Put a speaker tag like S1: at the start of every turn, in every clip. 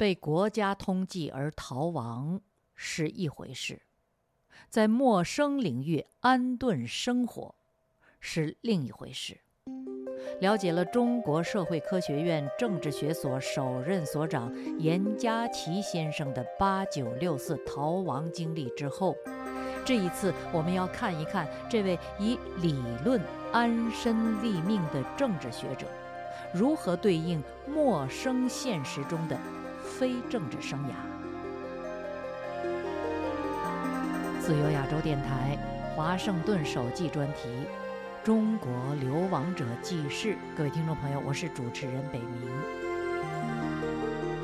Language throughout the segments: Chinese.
S1: 被国家通缉而逃亡是一回事，在陌生领域安顿生活是另一回事。了解了中国社会科学院政治学所首任所长严家琪先生的八九六四逃亡经历之后，这一次我们要看一看这位以理论安身立命的政治学者，如何对应陌生现实中的非政治生涯。自由亚洲电台华盛顿首季专题。中国流亡者记事，各位听众朋友，我是主持人北明。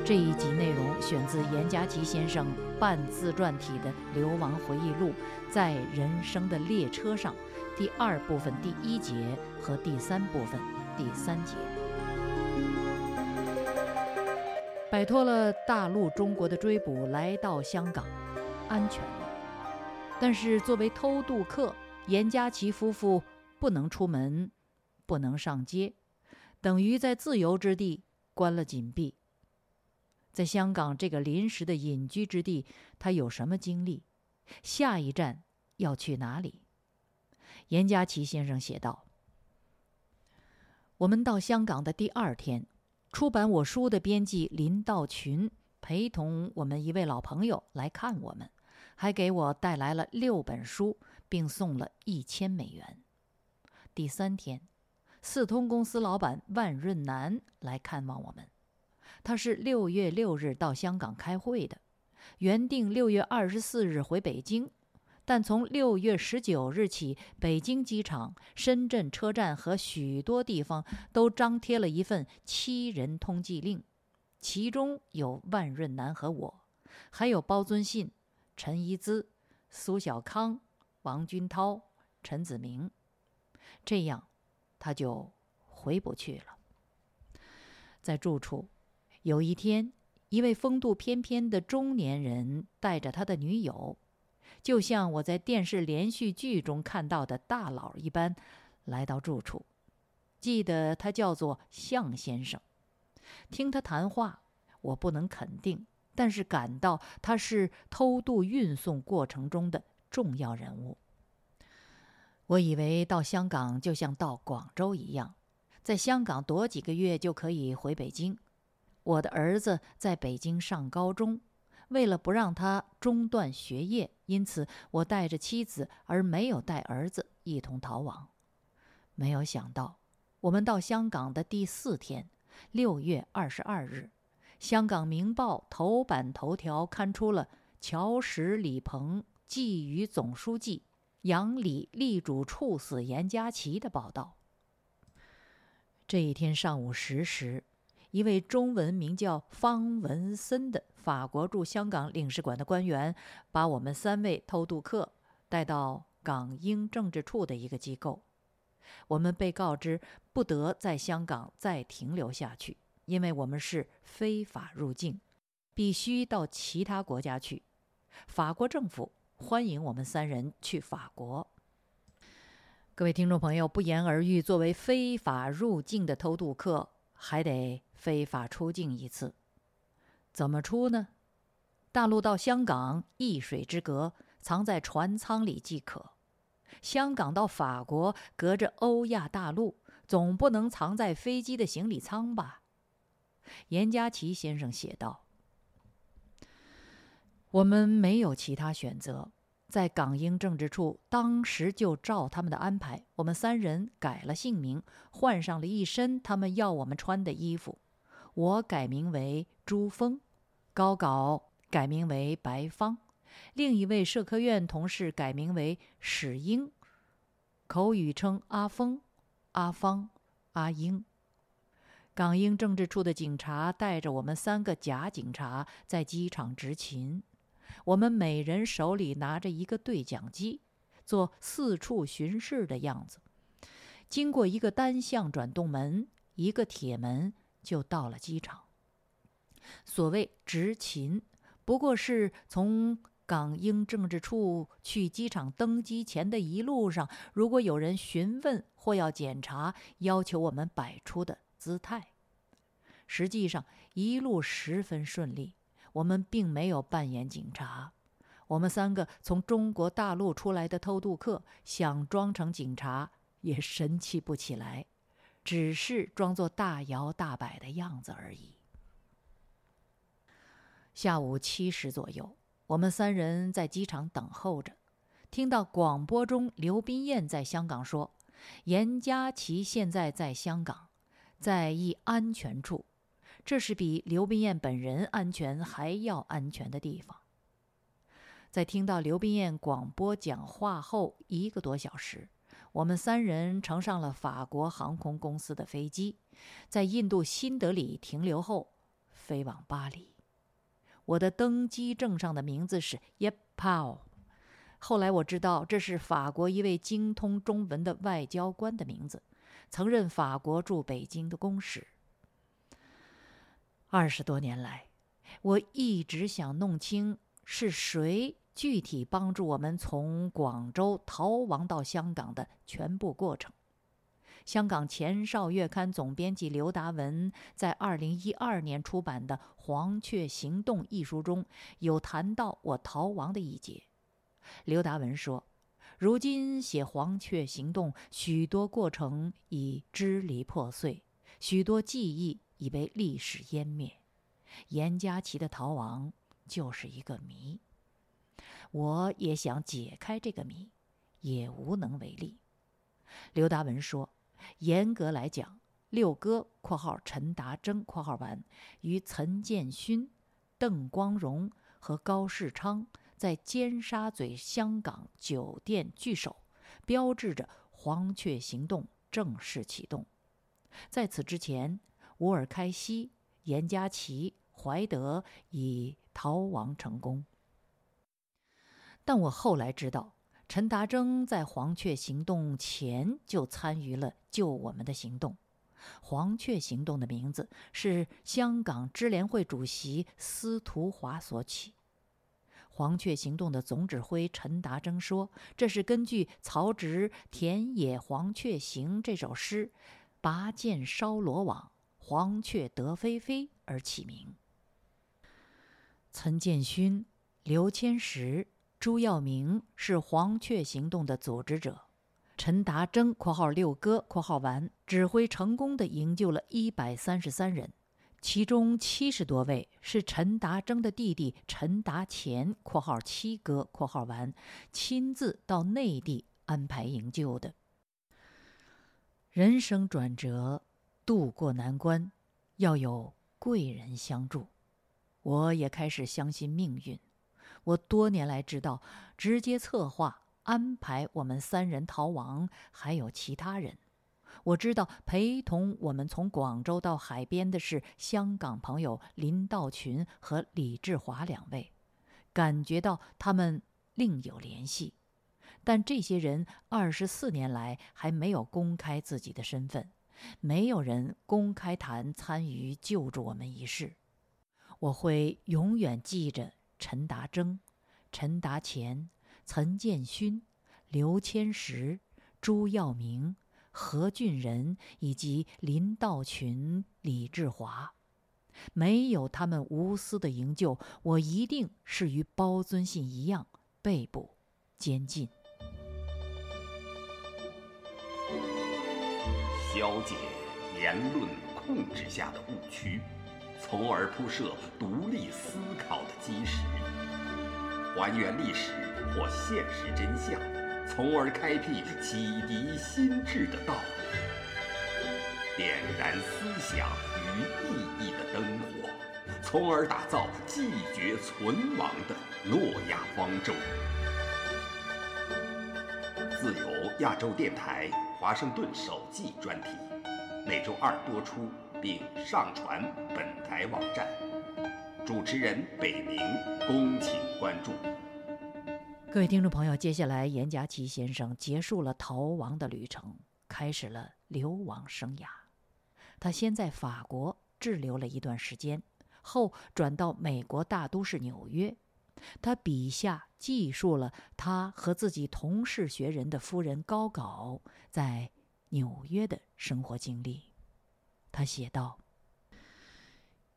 S1: 这一集内容选自严家琪先生半自传体的流亡回忆录《在人生的列车上》第二部分第一节和第三部分第三节。摆脱了大陆中国的追捕，来到香港，安全了。但是作为偷渡客，严家琪夫妇。不能出门，不能上街，等于在自由之地关了紧闭。在香港这个临时的隐居之地，他有什么经历？下一站要去哪里？严家琪先生写道：“我们到香港的第二天，出版我书的编辑林道群陪同我们一位老朋友来看我们，还给我带来了六本书，并送了一千美元。”第三天，四通公司老板万润南来看望我们。他是六月六日到香港开会的，原定六月二十四日回北京，但从六月十九日起，北京机场、深圳车站和许多地方都张贴了一份七人通缉令，其中有万润南和我，还有包尊信、陈一姿、苏小康、王军涛、陈子明。这样，他就回不去了。在住处，有一天，一位风度翩翩的中年人带着他的女友，就像我在电视连续剧中看到的大佬一般，来到住处。记得他叫做向先生。听他谈话，我不能肯定，但是感到他是偷渡运送过程中的重要人物。我以为到香港就像到广州一样，在香港躲几个月就可以回北京。我的儿子在北京上高中，为了不让他中断学业，因此我带着妻子而没有带儿子一同逃亡。没有想到，我们到香港的第四天，六月二十二日，香港《明报》头版头条刊出了乔石李鹏寄予总书记。杨李力主处死严家琪的报道。这一天上午十时，一位中文名叫方文森的法国驻香港领事馆的官员，把我们三位偷渡客带到港英政治处的一个机构。我们被告知不得在香港再停留下去，因为我们是非法入境，必须到其他国家去。法国政府。欢迎我们三人去法国。各位听众朋友，不言而喻，作为非法入境的偷渡客，还得非法出境一次。怎么出呢？大陆到香港一水之隔，藏在船舱里即可；香港到法国，隔着欧亚大陆，总不能藏在飞机的行李舱吧？严家琪先生写道。我们没有其他选择，在港英政治处，当时就照他们的安排，我们三人改了姓名，换上了一身他们要我们穿的衣服。我改名为朱峰，高稿改名为白芳，另一位社科院同事改名为史英，口语称阿峰、阿芳、阿英。港英政治处的警察带着我们三个假警察在机场执勤。我们每人手里拿着一个对讲机，做四处巡视的样子。经过一个单向转动门，一个铁门，就到了机场。所谓执勤，不过是从港英政治处去机场登机前的一路上，如果有人询问或要检查，要求我们摆出的姿态。实际上一路十分顺利。我们并没有扮演警察。我们三个从中国大陆出来的偷渡客，想装成警察也神气不起来，只是装作大摇大摆的样子而已。下午七时左右，我们三人在机场等候着，听到广播中刘斌燕在香港说：“严家琪现在在香港，在一安全处。”这是比刘冰燕本人安全还要安全的地方。在听到刘冰燕广播讲话后一个多小时，我们三人乘上了法国航空公司的飞机，在印度新德里停留后，飞往巴黎。我的登机证上的名字是 Yepao，后来我知道这是法国一位精通中文的外交官的名字，曾任法国驻北京的公使。二十多年来，我一直想弄清是谁具体帮助我们从广州逃亡到香港的全部过程。香港前哨月刊总编辑刘达文在二零一二年出版的《黄雀行动》一书中有谈到我逃亡的一节。刘达文说：“如今写《黄雀行动》，许多过程已支离破碎，许多记忆。”已被历史湮灭，严家琪的逃亡就是一个谜。我也想解开这个谜，也无能为力。刘达文说：“严格来讲，六哥（括号陈达征括号完）与陈建勋、邓光荣和高世昌在尖沙咀香港酒店聚首，标志着黄雀行动正式启动。在此之前。”乌尔开西、严家琪、怀德已逃亡成功，但我后来知道，陈达征在黄雀行动前就参与了救我们的行动。黄雀行动的名字是香港支联会主席司徒华所起。黄雀行动的总指挥陈达征说：“这是根据曹植《田野黄雀行》这首诗，‘拔剑烧罗网’。”黄雀得飞飞而起名。岑建勋、刘千石、朱耀明是黄雀行动的组织者。陈达征（括号六哥）（括号完）指挥成功的营救了一百三十三人，其中七十多位是陈达征的弟弟陈达乾（括号七哥）（括号完）亲自到内地安排营救的。人生转折。渡过难关，要有贵人相助。我也开始相信命运。我多年来知道，直接策划安排我们三人逃亡还有其他人。我知道陪同我们从广州到海边的是香港朋友林道群和李志华两位，感觉到他们另有联系。但这些人二十四年来还没有公开自己的身份。没有人公开谈参与救助我们一事，我会永远记着陈达征、陈达乾、岑建勋、刘千石、朱耀明、何俊仁以及林道群、李志华。没有他们无私的营救，我一定是与包尊信一样被捕、监禁。
S2: 消解言论控制下的误区，从而铺设独立思考的基石；还原历史或现实真相，从而开辟启迪心智的道路；点燃思想与意义的灯火，从而打造继绝存亡的诺亚方舟。自由亚洲电台。华盛顿首季专题，每周二播出并上传本台网站。主持人北明，恭请关注。
S1: 各位听众朋友，接下来严家琪先生结束了逃亡的旅程，开始了流亡生涯。他先在法国滞留了一段时间，后转到美国大都市纽约。他笔下记述了他和自己同是学人的夫人高稿在纽约的生活经历。他写道：“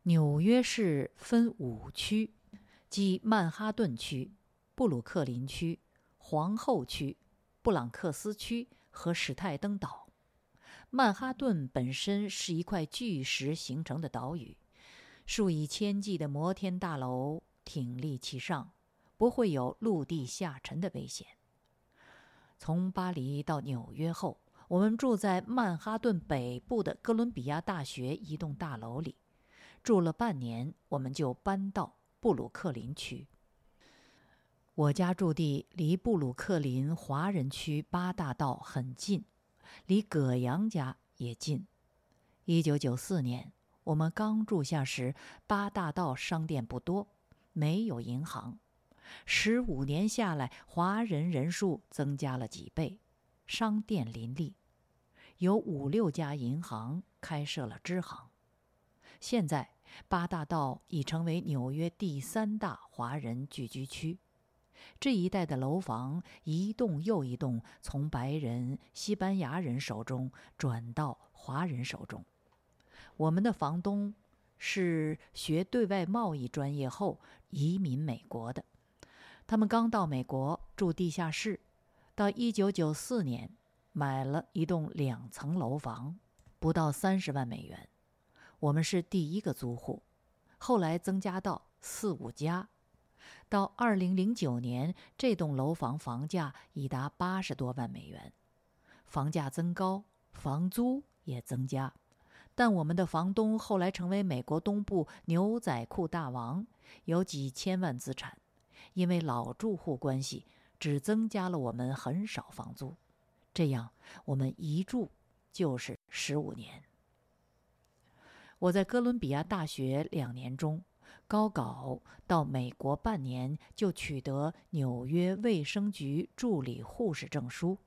S1: 纽约市分五区，即曼哈顿区、布鲁克林区、皇后区、布朗克斯区和史泰登岛。曼哈顿本身是一块巨石形成的岛屿，数以千计的摩天大楼挺立其上，不会有陆地下沉的危险。从巴黎到纽约后，我们住在曼哈顿北部的哥伦比亚大学一栋大楼里。住了半年，我们就搬到布鲁克林区。我家住地离布鲁克林华人区八大道很近，离葛阳家也近。一九九四年，我们刚住下时，八大道商店不多，没有银行。十五年下来，华人人数增加了几倍，商店林立，有五六家银行开设了支行。现在。八大道已成为纽约第三大华人聚居区，这一带的楼房一栋又一栋从白人、西班牙人手中转到华人手中。我们的房东是学对外贸易专业后移民美国的，他们刚到美国住地下室，到一九九四年买了一栋两层楼房，不到三十万美元。我们是第一个租户，后来增加到四五家，到二零零九年，这栋楼房房价已达八十多万美元。房价增高，房租也增加，但我们的房东后来成为美国东部牛仔裤大王，有几千万资产，因为老住户关系，只增加了我们很少房租。这样，我们一住就是十五年。我在哥伦比亚大学两年中，高考到美国半年就取得纽约卫生局助理护士证书，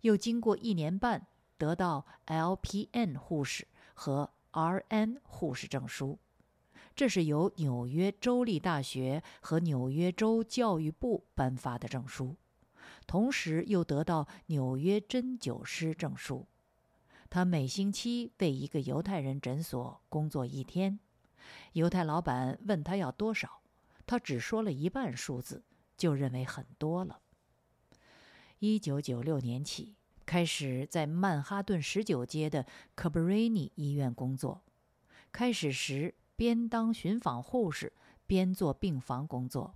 S1: 又经过一年半得到 LPN 护士和 RN 护士证书，这是由纽约州立大学和纽约州教育部颁发的证书，同时又得到纽约针灸师证书。他每星期为一个犹太人诊所工作一天，犹太老板问他要多少，他只说了一半数字，就认为很多了。一九九六年起，开始在曼哈顿十九街的科布瑞尼医院工作。开始时边当巡访护士边做病房工作。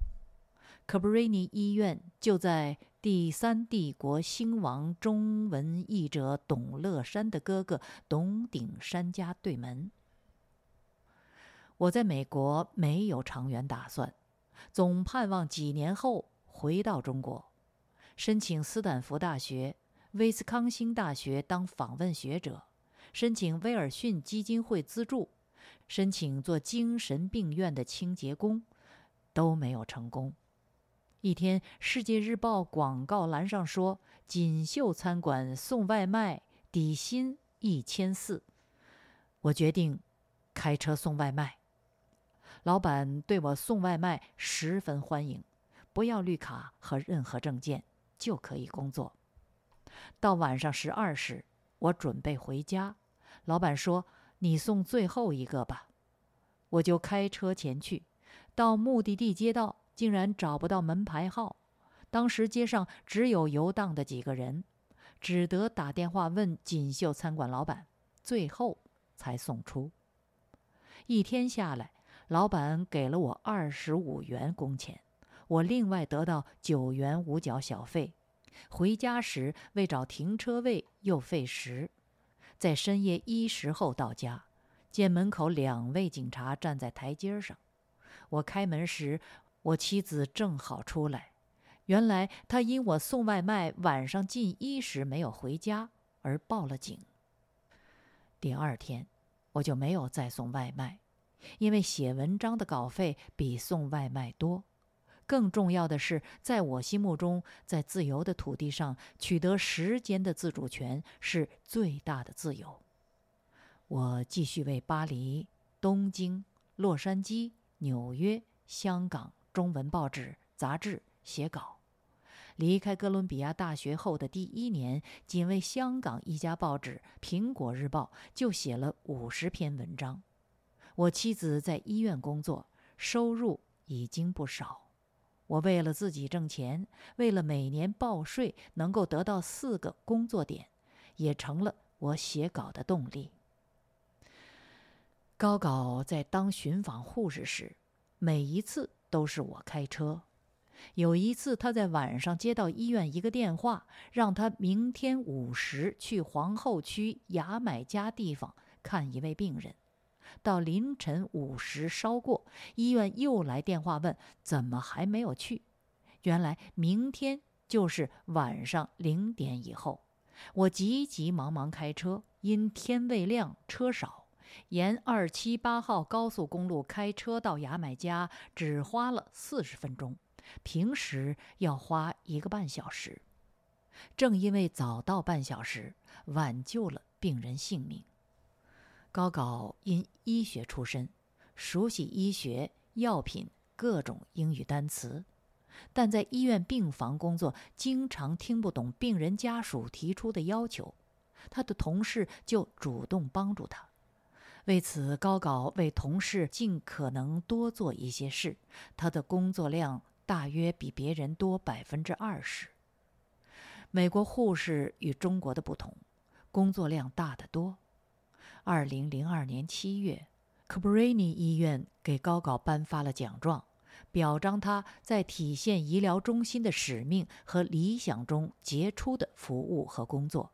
S1: 科布瑞尼医院就在。第三帝国兴亡中文译者董乐山的哥哥董鼎山家对门。我在美国没有长远打算，总盼望几年后回到中国，申请斯坦福大学、威斯康星大学当访问学者，申请威尔逊基金会资助，申请做精神病院的清洁工，都没有成功。一天，《世界日报》广告栏上说：“锦绣餐馆送外卖，底薪一千四。”我决定开车送外卖。老板对我送外卖十分欢迎，不要绿卡和任何证件就可以工作。到晚上十二时，我准备回家，老板说：“你送最后一个吧。”我就开车前去，到目的地街道。竟然找不到门牌号，当时街上只有游荡的几个人，只得打电话问锦绣餐馆老板，最后才送出。一天下来，老板给了我二十五元工钱，我另外得到九元五角小费。回家时为找停车位又费时，在深夜一时后到家，见门口两位警察站在台阶上，我开门时。我妻子正好出来，原来她因我送外卖晚上近一时没有回家而报了警。第二天，我就没有再送外卖，因为写文章的稿费比送外卖多。更重要的是，在我心目中，在自由的土地上取得时间的自主权是最大的自由。我继续为巴黎、东京、洛杉矶、纽约、香港。中文报纸、杂志写稿。离开哥伦比亚大学后的第一年，仅为香港一家报纸《苹果日报》就写了五十篇文章。我妻子在医院工作，收入已经不少。我为了自己挣钱，为了每年报税能够得到四个工作点，也成了我写稿的动力。高高在当巡访护士时，每一次都是我开车。有一次，他在晚上接到医院一个电话，让他明天午时去皇后区牙买加地方看一位病人。到凌晨五时稍过，医院又来电话问怎么还没有去。原来明天就是晚上零点以后。我急急忙忙开车，因天未亮车少，沿二七八号高速公路开车到牙买加只花了四十分钟。平时要花一个半小时，正因为早到半小时，挽救了病人性命。高高因医学出身，熟悉医学、药品、各种英语单词，但在医院病房工作，经常听不懂病人家属提出的要求，他的同事就主动帮助他。为此，高高为同事尽可能多做一些事，他的工作量。大约比别人多百分之二十。美国护士与中国的不同，工作量大得多。二零零二年七月，，Cabrini 医院给高高颁发了奖状，表彰他在体现医疗中心的使命和理想中杰出的服务和工作。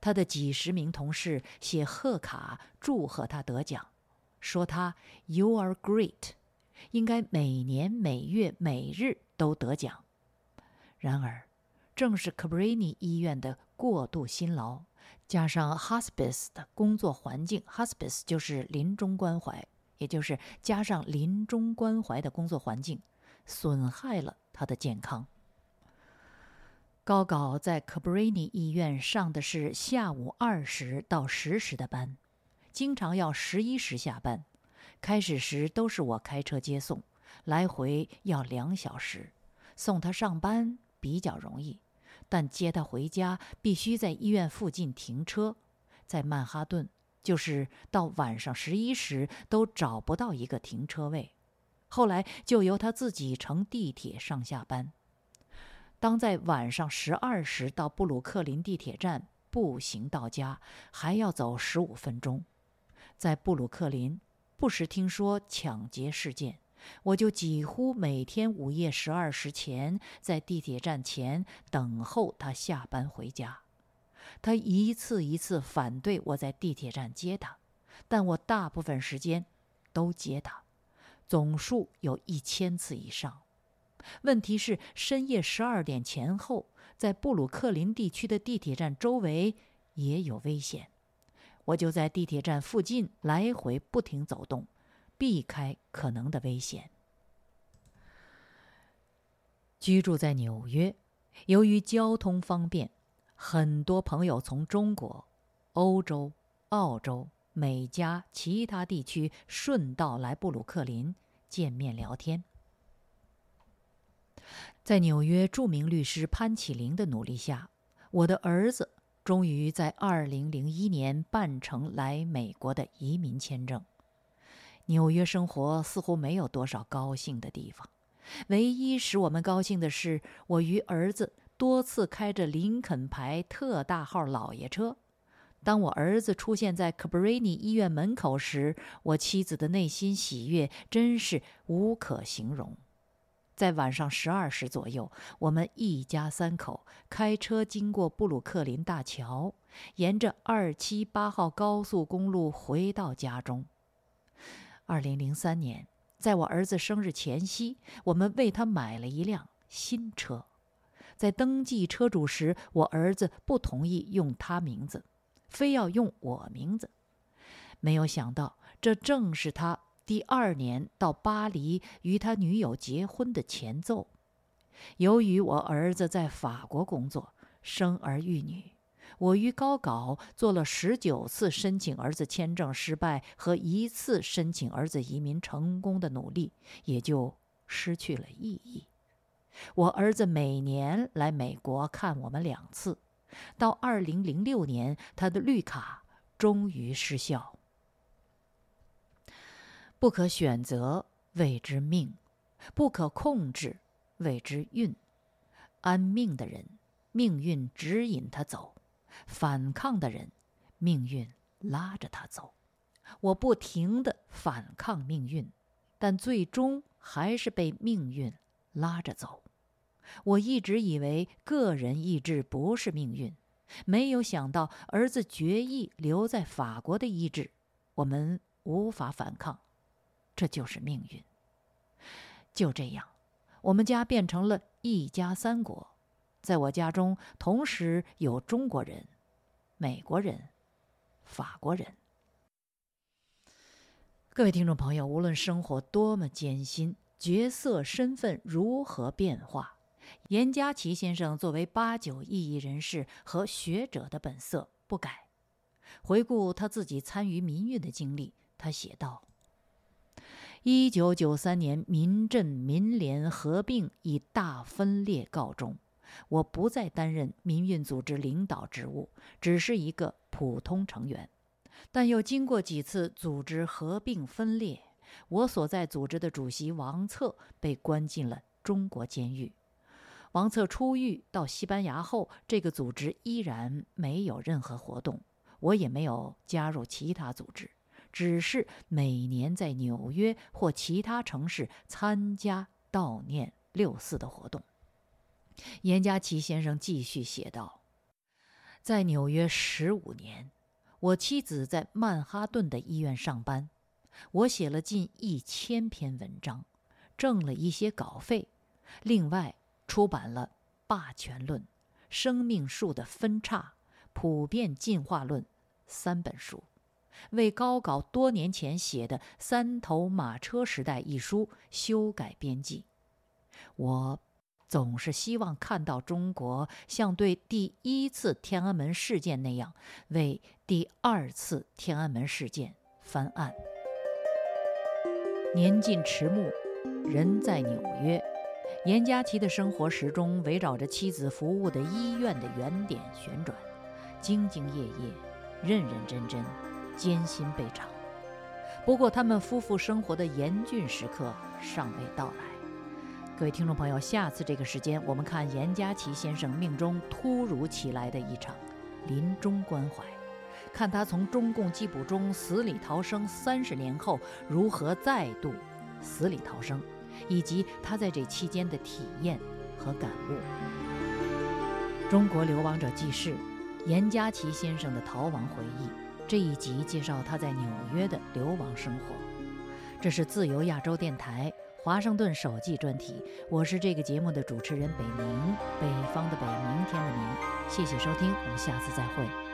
S1: 他的几十名同事写贺卡祝贺他得奖，说他 “You are great”。应该每年每月每日都得奖。然而，正是 Cabrini 医院的过度辛劳，加上 hospice 的工作环境，hospice 就是临终关怀，也就是加上临终关怀的工作环境，损害了他的健康。高高在科布瑞尼医院上的是下午二时到十时的班，经常要十一时下班。开始时都是我开车接送，来回要两小时。送他上班比较容易，但接他回家必须在医院附近停车。在曼哈顿，就是到晚上十一时都找不到一个停车位。后来就由他自己乘地铁上下班。当在晚上十二时到布鲁克林地铁站步行到家，还要走十五分钟。在布鲁克林。不时听说抢劫事件，我就几乎每天午夜十二时前在地铁站前等候他下班回家。他一次一次反对我在地铁站接他，但我大部分时间都接他，总数有一千次以上。问题是深夜十二点前后，在布鲁克林地区的地铁站周围也有危险。我就在地铁站附近来回不停走动，避开可能的危险。居住在纽约，由于交通方便，很多朋友从中国、欧洲、澳洲、美加其他地区顺道来布鲁克林见面聊天。在纽约著名律师潘启林的努力下，我的儿子。终于在二零零一年办成来美国的移民签证。纽约生活似乎没有多少高兴的地方，唯一使我们高兴的是，我与儿子多次开着林肯牌特大号老爷车。当我儿子出现在科布瑞尼医院门口时，我妻子的内心喜悦真是无可形容。在晚上十二时左右，我们一家三口开车经过布鲁克林大桥，沿着二七八号高速公路回到家中。二零零三年，在我儿子生日前夕，我们为他买了一辆新车。在登记车主时，我儿子不同意用他名字，非要用我名字。没有想到，这正是他。第二年到巴黎与他女友结婚的前奏。由于我儿子在法国工作，生儿育女，我与高稿做了十九次申请儿子签证失败和一次申请儿子移民成功的努力，也就失去了意义。我儿子每年来美国看我们两次，到二零零六年，他的绿卡终于失效。不可选择，谓之命；不可控制，谓之运。安命的人，命运指引他走；反抗的人，命运拉着他走。我不停地反抗命运，但最终还是被命运拉着走。我一直以为个人意志不是命运，没有想到儿子决意留在法国的意志，我们无法反抗，这就是命运。就这样，我们家变成了一家三国，在我家中同时有中国人、美国人、法国人。各位听众朋友，无论生活多么艰辛，角色身份如何变化。严家琪先生作为八九异议人士和学者的本色不改。回顾他自己参与民运的经历，他写道：“一九九三年民阵民联合并以大分裂告终，我不再担任民运组织领导职务，只是一个普通成员。但又经过几次组织合并分裂，我所在组织的主席王策被关进了中国监狱。”王策出狱到西班牙后，这个组织依然没有任何活动，我也没有加入其他组织，只是每年在纽约或其他城市参加悼念六四的活动。严家琪先生继续写道：“在纽约十五年，我妻子在曼哈顿的医院上班，我写了近一千篇文章，挣了一些稿费，另外。”出版了《霸权论》《生命树的分叉》《普遍进化论》三本书，为高稿多年前写的《三头马车时代》一书修改编辑。我总是希望看到中国像对第一次天安门事件那样，为第二次天安门事件翻案。年近迟暮，人在纽约。严家琪的生活始终围绕着妻子服务的医院的原点旋转，兢兢业业，认认真真，艰辛备尝。不过，他们夫妇生活的严峻时刻尚未到来。各位听众朋友，下次这个时间，我们看严家琪先生命中突如其来的一场临终关怀，看他从中共缉捕中死里逃生，三十年后如何再度死里逃生。以及他在这期间的体验和感悟。中国流亡者记事，严家琪先生的逃亡回忆。这一集介绍他在纽约的流亡生活。这是自由亚洲电台华盛顿首季专题。我是这个节目的主持人北明，北方的北，明天的明。谢谢收听，我们下次再会。